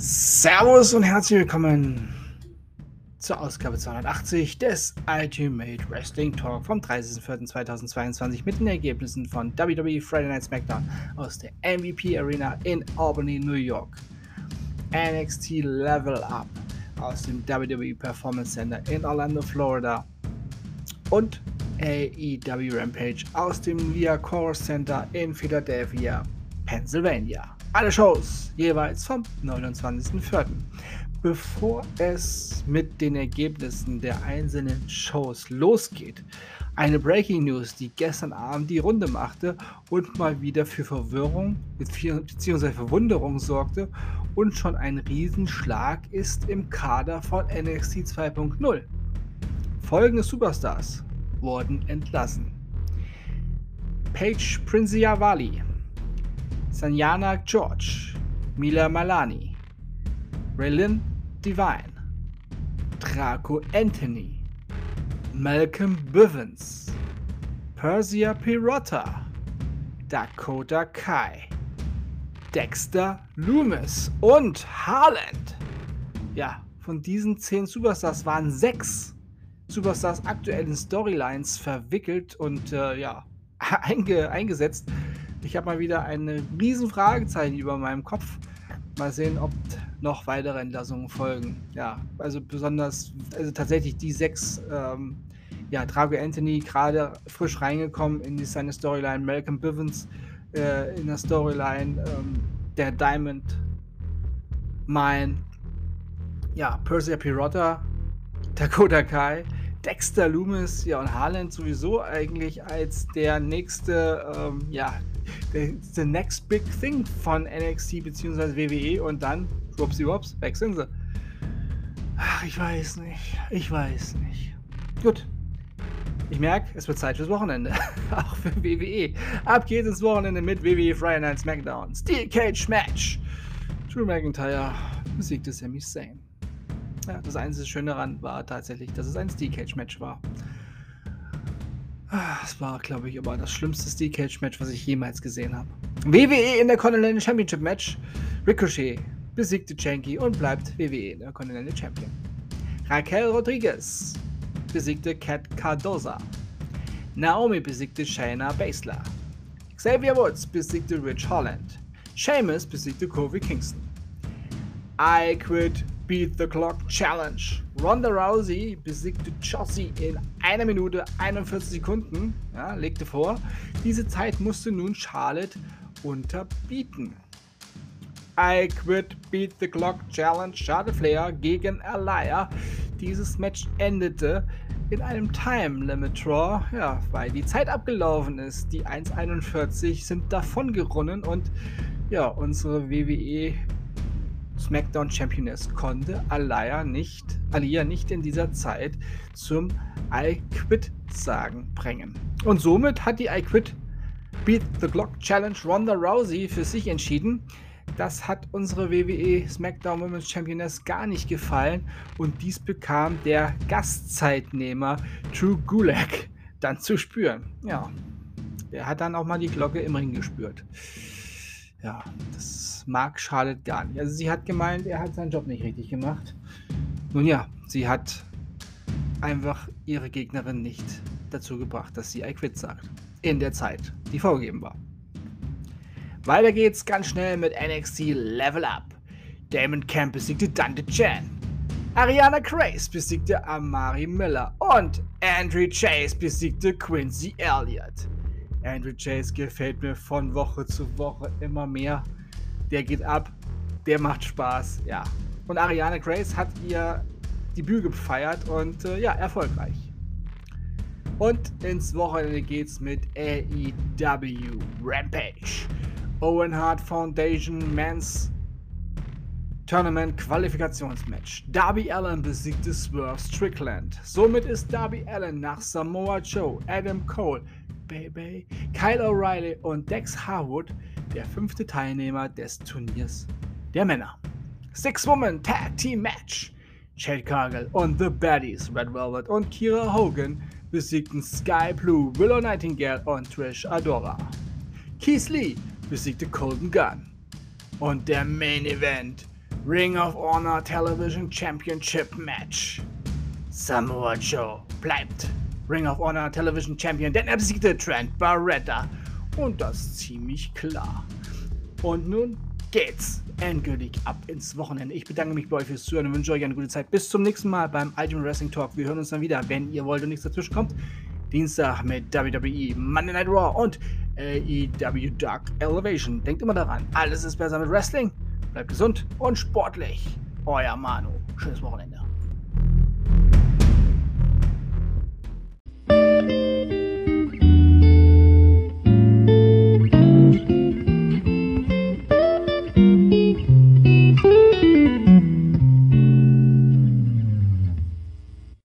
Servus und herzlich willkommen zur Ausgabe 280 des Ultimate Wrestling Talk vom 30.04.2022 mit den Ergebnissen von WWE Friday Night SmackDown aus der MVP Arena in Albany, New York, NXT Level Up aus dem WWE Performance Center in Orlando, Florida und AEW Rampage aus dem Liacouras Center in Philadelphia, Pennsylvania. Alle Shows jeweils vom 29.04. Bevor es mit den Ergebnissen der einzelnen Shows losgeht, eine Breaking News, die gestern Abend die Runde machte und mal wieder für Verwirrung bzw. Verwunderung sorgte und schon ein Riesenschlag ist im Kader von NXT 2.0. Folgende Superstars wurden entlassen. Paige Princiavali, Sanjana George, Mila Malani, Raylin Divine, Draco Anthony, Malcolm Bivens, Persia Pirotta, Dakota Kai, Dexter Loomis und Harland. Ja, von diesen zehn Superstars waren sechs Superstars aktuellen Storylines verwickelt und äh, ja, einge eingesetzt. Ich habe mal wieder ein riesen Fragezeichen über meinem Kopf. Mal sehen, ob noch weitere Entlassungen folgen. Ja, also besonders, also tatsächlich die sechs, ähm, ja, Drago Anthony gerade frisch reingekommen in die, seine Storyline, Malcolm Bivens äh, in der Storyline, ähm, der Diamond Mine, ja, Persia Pirotta, Dakota Kai, Dexter Loomis, ja, und Harland sowieso eigentlich als der nächste, ähm, ja, der, the next big thing von NXT bzw. WWE und dann, whoopsie wops, weg sind sie. Ach, ich weiß nicht, ich weiß nicht. Gut. Ich merke, es wird Zeit fürs Wochenende. Auch für WWE. Ab geht ins Wochenende mit WWE Friday Night SmackDown. Steel Cage Match. Drew McIntyre besiegte Sami Zayn. Ja, das einzige Schöne daran war tatsächlich, dass es ein Steel Cage Match war. Ah, es war, glaube ich, aber das schlimmste Steel Cage Match, was ich jemals gesehen habe. WWE in der Continental Championship Match. Ricochet besiegte Janky und bleibt WWE in der Continental Champion. Raquel Rodriguez besiegte Kat Cardoza. Naomi besiegte Shayna Baszler. Xavier Woods besiegte Rich Holland. Sheamus besiegte Kofi Kingston. I Quit Beat the Clock Challenge. Ronda Rousey besiegte Chelsea in einer Minute 41 Sekunden, ja, legte vor. Diese Zeit musste nun Charlotte unterbieten. I Quit Beat the Clock Challenge Charlotte Flair gegen Alaya. Dieses Match endete in einem Time Limit Draw, ja, weil die Zeit abgelaufen ist. Die 1,41 sind davon gerunnen und ja, unsere WWE SmackDown Championess konnte Alaya nicht, Alia nicht in dieser Zeit zum I Quit sagen bringen. Und somit hat die I Quit Beat the Clock Challenge Ronda Rousey für sich entschieden. Das hat unsere WWE SmackDown Women's Championess gar nicht gefallen und dies bekam der Gastzeitnehmer Drew Gulak dann zu spüren. Ja, der hat dann auch mal die Glocke im Ring gespürt. Ja, das mag Charlotte gar nicht. Also sie hat gemeint, er hat seinen Job nicht richtig gemacht. Nun ja, sie hat einfach ihre Gegnerin nicht dazu gebracht, dass sie I quit sagt. In der Zeit, die vorgegeben war. Weiter geht's ganz schnell mit NXT Level Up. Damon Camp besiegte Dante Chan. Ariana Grace besiegte Amari Miller und Andrew Chase besiegte Quincy Elliott. Andrew Chase gefällt mir von Woche zu Woche immer mehr. Der geht ab, der macht Spaß, ja. Und Ariana Grace hat ihr Debüt gefeiert und äh, ja, erfolgreich. Und ins Wochenende geht's mit AEW Rampage. Owen Hart Foundation Men's Tournament Qualifikationsmatch. Darby Allen besiegte Swerve Strickland. Somit ist Darby Allen nach Samoa Joe, Adam Cole, Baby, Kyle O'Reilly und Dex Harwood der fünfte Teilnehmer des Turniers der Männer. Six-Woman Tag Team Match. Chad Cargill und The Baddies, Red Velvet und Kira Hogan besiegten Sky Blue, Willow Nightingale und Trish Adora. Keith Lee besiegte Colton Gunn. Und der Main Event. Ring of Honor Television Championship Match. Samoa Joe bleibt Ring of Honor Television Champion, denn er besiegte Trent Barretta. Und das ziemlich klar. Und nun geht's endgültig ab ins Wochenende. Ich bedanke mich bei euch fürs Zuhören und wünsche euch eine gute Zeit. Bis zum nächsten Mal beim Ultimate Wrestling Talk. Wir hören uns dann wieder, wenn ihr wollt und nichts dazwischen kommt. Dienstag mit WWE, Monday Night Raw und AEW Dark Elevation. Denkt immer daran, alles ist besser mit Wrestling. Bleibt gesund und sportlich. Euer Manu. Schönes Wochenende.